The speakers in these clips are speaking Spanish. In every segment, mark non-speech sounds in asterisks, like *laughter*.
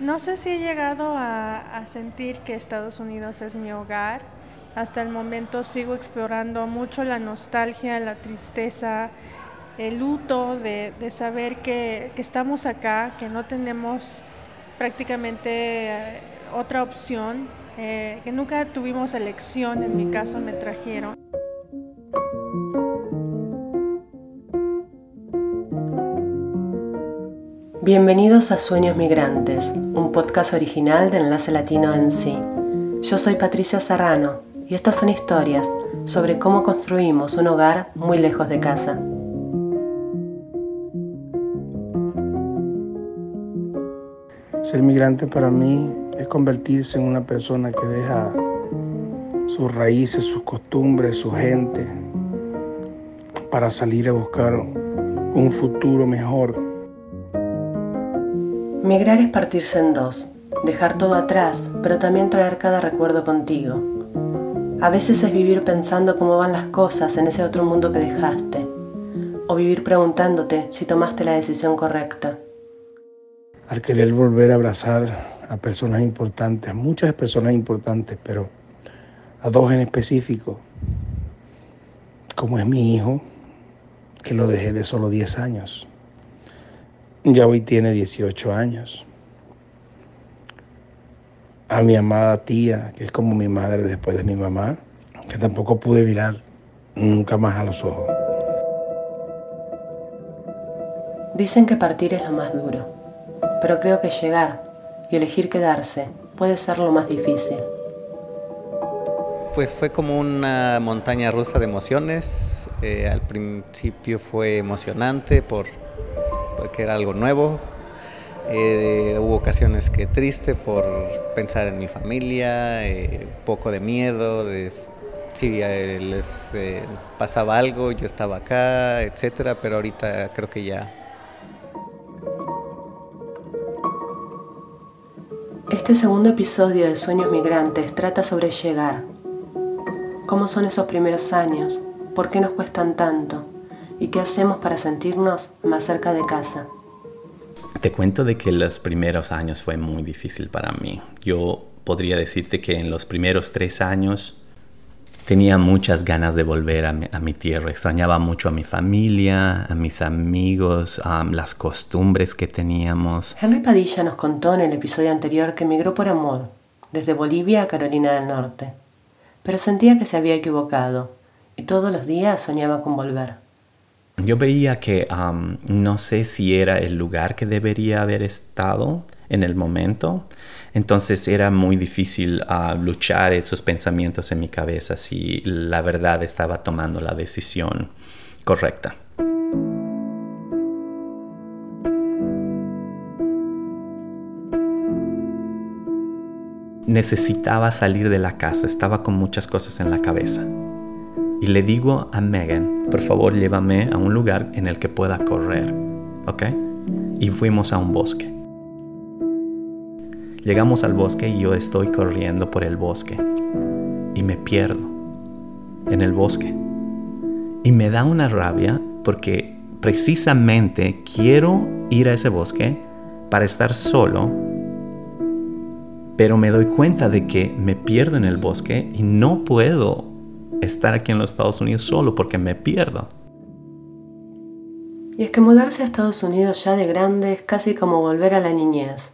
No sé si he llegado a, sentir que Estados Unidos es mi hogar. Hasta el momento sigo explorando mucho la nostalgia, la tristeza, el luto de, saber que, estamos acá, que no tenemos prácticamente eh, otra opción, eh, que nunca tuvimos elección, en mi caso me trajeron. Bienvenidos a Sueños Migrantes, un podcast original de Enlace Latino en sí. Yo soy Patricia Serrano y estas son historias sobre cómo construimos un hogar muy lejos de casa. Ser migrante para mí es convertirse en una persona que deja sus raíces, sus costumbres, su gente, para salir a buscar un futuro mejor Migrar es partirse en dos, dejar todo atrás, pero también traer cada recuerdo contigo. A veces es vivir pensando cómo van las cosas en ese otro mundo que dejaste, o vivir preguntándote si tomaste la decisión correcta. Al querer volver a abrazar a personas importantes, muchas personas importantes, pero a dos en específico, como es mi hijo, que lo dejé de solo 10 años. Ya hoy tiene 18 años. A mi amada tía, que es como mi madre después de mi mamá, que tampoco pude mirar nunca más a los ojos. Dicen que partir es lo más duro, pero creo que llegar y elegir quedarse puede ser lo más difícil. Pues fue como una montaña rusa de emociones. Eh, al principio fue emocionante por que era algo nuevo. Eh, hubo ocasiones que triste por pensar en mi familia, eh, poco de miedo, de si eh, les pasaba algo, yo estaba acá, etcétera, pero ahorita creo que ya. Este segundo episodio de Sueños Migrantes trata sobre llegar. ¿Cómo son esos primeros años? ¿Por qué nos cuestan tanto? ¿Y qué hacemos para sentirnos más cerca de casa? Te cuento de que los primeros años fue muy difícil para mí. Yo podría decirte que en los primeros tres años tenía muchas ganas de volver a mi, tierra. Extrañaba mucho a mi familia, a mis amigos, a las costumbres que teníamos. Henry Padilla nos contó en el episodio anterior que emigró por amor, desde Bolivia a Carolina del Norte. Pero sentía que se había equivocado y todos los días soñaba con volver. Yo veía que no sé si era el lugar que debería haber estado en el momento. Entonces era muy difícil ah, luchar esos pensamientos en mi cabeza si la verdad estaba tomando la decisión correcta. Necesitaba salir de la casa, estaba con muchas cosas en la cabeza y le digo a Megan, por favor llévame a un lugar en el que pueda correr, ¿ok? Y fuimos a un bosque. Llegamos al bosque y yo estoy corriendo por el bosque y me pierdo en el bosque. Y me da una rabia porque precisamente quiero ir a ese bosque para estar solo, pero me doy cuenta de que me pierdo en el bosque y no puedo estar aquí en los Estados Unidos solo porque me pierdo. Y es que mudarse a Estados Unidos ya de grande es casi como volver a la niñez.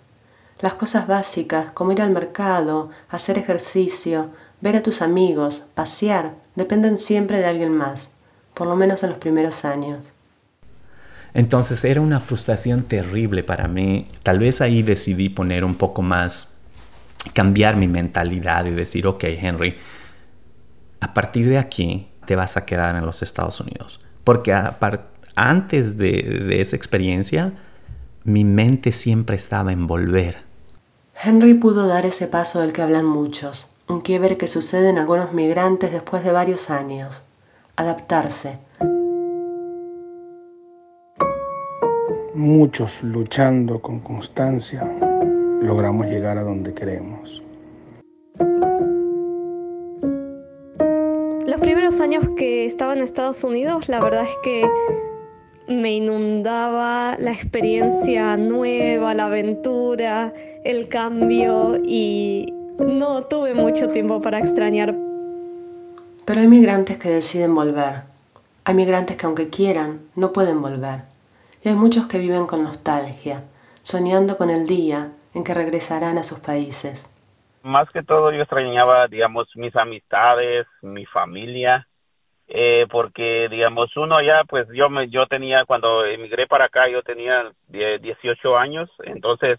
Las cosas básicas, como ir al mercado, hacer ejercicio, ver a tus amigos, pasear, dependen siempre de alguien más, por lo menos en los primeros años. Entonces era una frustración terrible para mí. Tal vez ahí decidí poner un poco más, cambiar mi mentalidad y decir, ok, Henry, a partir de aquí te vas a quedar en los Estados Unidos. Porque antes de, esa experiencia, mi mente siempre estaba en volver. Henry pudo dar ese paso del que hablan muchos, un quiebre que sucede en algunos migrantes después de varios años. Adaptarse. Muchos luchando con constancia logramos llegar a donde queremos. Años que estaba en Estados Unidos, la verdad es que me inundaba la experiencia nueva, la aventura, el cambio y no tuve mucho tiempo para extrañar. Pero hay migrantes que deciden volver. Hay migrantes que aunque quieran, no pueden volver. Y hay muchos que viven con nostalgia, soñando con el día en que regresarán a sus países. Más que todo yo extrañaba, digamos, mis amistades, mi familia, eh, porque digamos uno ya pues yo me yo tenía cuando emigré para acá yo tenía 18 años. Entonces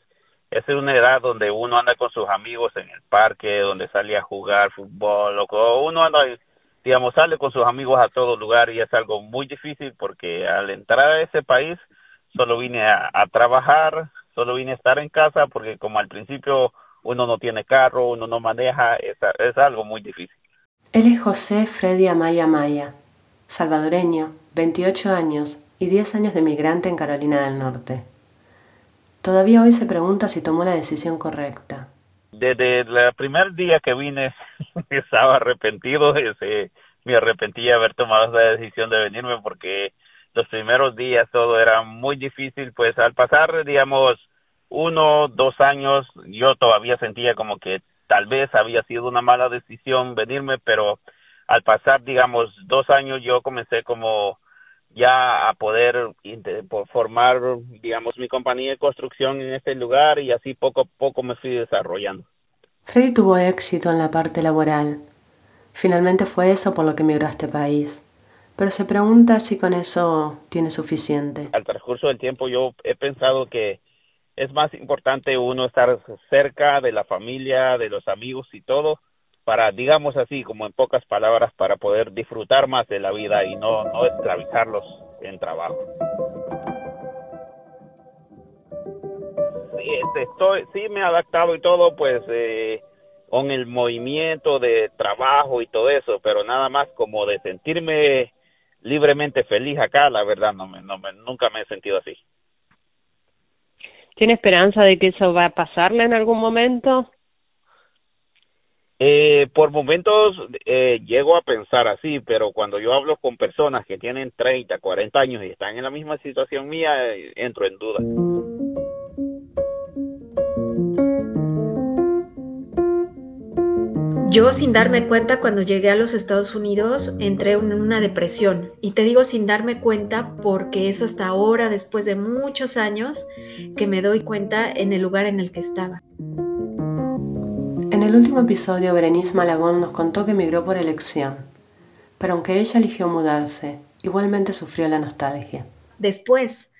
esa es una edad donde uno anda con sus amigos en el parque donde sale a jugar fútbol o uno anda digamos sale con sus amigos a todo lugar y es algo muy difícil porque al entrar a ese país solo vine a, trabajar solo vine a estar en casa porque como al principio uno no tiene carro uno no maneja es, es algo muy difícil él es José Freddy Amaya Maya, salvadoreño, 28 años y 10 años de migrante en Carolina del Norte. Todavía hoy se pregunta si tomó la decisión correcta. Desde el primer día que vine *laughs* estaba arrepentido, ese, me arrepentí de haber tomado esa decisión de venirme porque los primeros días todo era muy difícil, pues al pasar, digamos, uno, dos años, yo todavía sentía como que tal vez había sido una mala decisión venirme, pero al pasar, digamos, dos años yo comencé como ya a poder formar, digamos, mi compañía de construcción en este lugar y así poco a poco me fui desarrollando. Freddy tuvo éxito en la parte laboral. Finalmente fue eso por lo que emigró a este país. Pero se pregunta si con eso tiene suficiente. Al transcurso del tiempo yo he pensado que es más importante uno estar cerca de la familia, de los amigos y todo, para, digamos así, como en pocas palabras, para poder disfrutar más de la vida y no, no esclavizarlos en trabajo. Sí, este, estoy, sí me he adaptado y todo, pues, eh, con el movimiento de trabajo y todo eso, pero nada más como de sentirme libremente feliz acá, la verdad, no me, no me, nunca me he sentido así. ¿Tiene esperanza de que eso va a pasarle en algún momento? Eh, por momentos eh, llego a pensar así, pero cuando yo hablo con personas que tienen 30, 40 años y están en la misma situación mía, eh, entro en duda. Yo sin darme cuenta cuando llegué a los Estados Unidos entré en una depresión y te digo sin darme cuenta porque es hasta ahora, después de muchos años, que me doy cuenta en el lugar en el que estaba. En el último episodio, Berenice Malagón nos contó que emigró por elección, pero aunque ella eligió mudarse, igualmente sufrió la nostalgia. Después,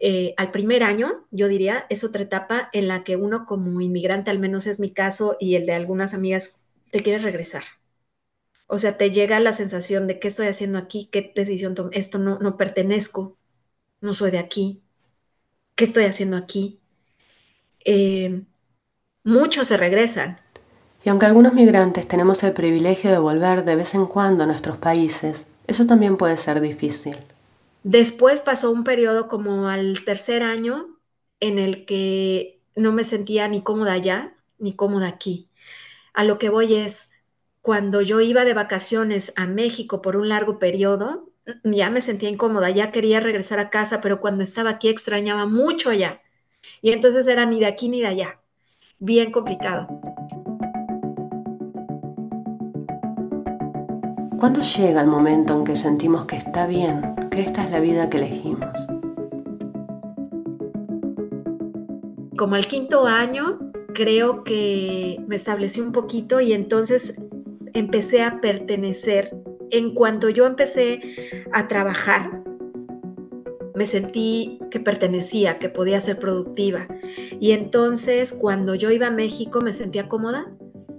eh, al primer año, yo diría, es otra etapa en la que uno como inmigrante, al menos es mi caso y el de algunas amigas te quieres regresar. O sea, te llega la sensación de qué estoy haciendo aquí, qué decisión tomé, esto no, no pertenezco, no soy de aquí, qué estoy haciendo aquí. Eh, muchos se regresan. Y aunque algunos migrantes tenemos el privilegio de volver de vez en cuando a nuestros países, eso también puede ser difícil. Después pasó un periodo como al tercer año en el que no me sentía ni cómoda allá ni cómoda aquí. A lo que voy es, cuando yo iba de vacaciones a México por un largo periodo, ya me sentía incómoda, ya quería regresar a casa, pero cuando estaba aquí extrañaba mucho allá. Y entonces era ni de aquí ni de allá. Bien complicado. ¿Cuándo llega el momento en que sentimos que está bien, que esta es la vida que elegimos? Como al quinto año, creo que me establecí un poquito y entonces empecé a pertenecer. En cuanto yo empecé a trabajar, me sentí que pertenecía, que podía ser productiva. Y entonces cuando yo iba a México me sentía cómoda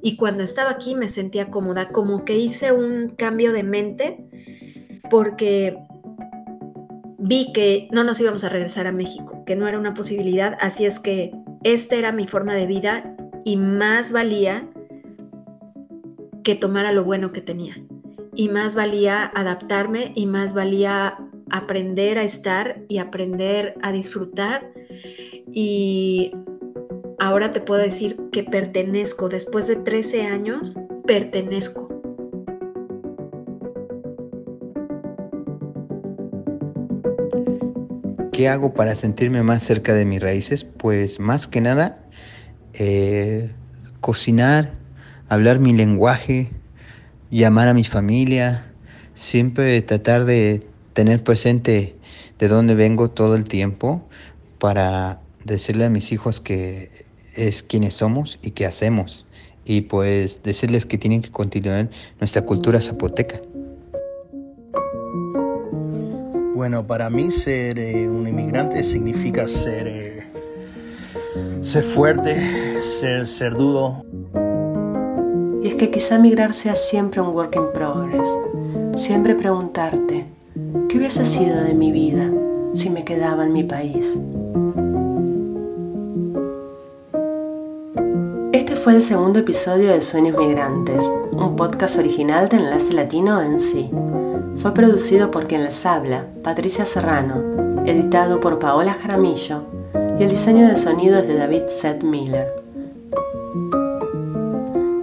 y cuando estaba aquí me sentía cómoda, como que hice un cambio de mente porque vi que no nos íbamos a regresar a México, que no era una posibilidad, así es que esta era mi forma de vida y más valía que tomara lo bueno que tenía. Y más valía adaptarme y más valía aprender a estar y aprender a disfrutar. Y ahora te puedo decir que pertenezco. Después de 13 años, pertenezco. ¿Qué hago para sentirme más cerca de mis raíces? Pues más que nada, eh, cocinar, hablar mi lenguaje, llamar a mi familia, siempre tratar de tener presente de dónde vengo todo el tiempo para decirle a mis hijos que es quienes somos y qué hacemos y pues decirles que tienen que continuar nuestra cultura zapoteca. Bueno, para mí ser eh, un inmigrante significa ser, eh, ser fuerte, ser, ser duro. Y es que quizá migrar sea siempre un work in progress. Siempre preguntarte, ¿qué hubiese sido de mi vida si me quedaba en mi país? Este fue el segundo episodio de Sueños Migrantes, un podcast original de Enlace Latino en sí. Fue producido por quien les habla, Patricia Serrano, editado por Paola Jaramillo y el diseño de sonido es de David Seth Miller.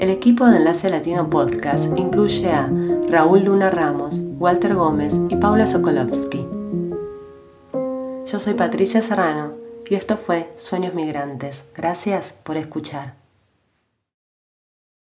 El equipo de Enlace Latino Podcast incluye a Raúl Luna Ramos, Walter Gómez y Paula Sokolovsky. Yo soy Patricia Serrano y esto fue Sueños Migrantes. Gracias por escuchar.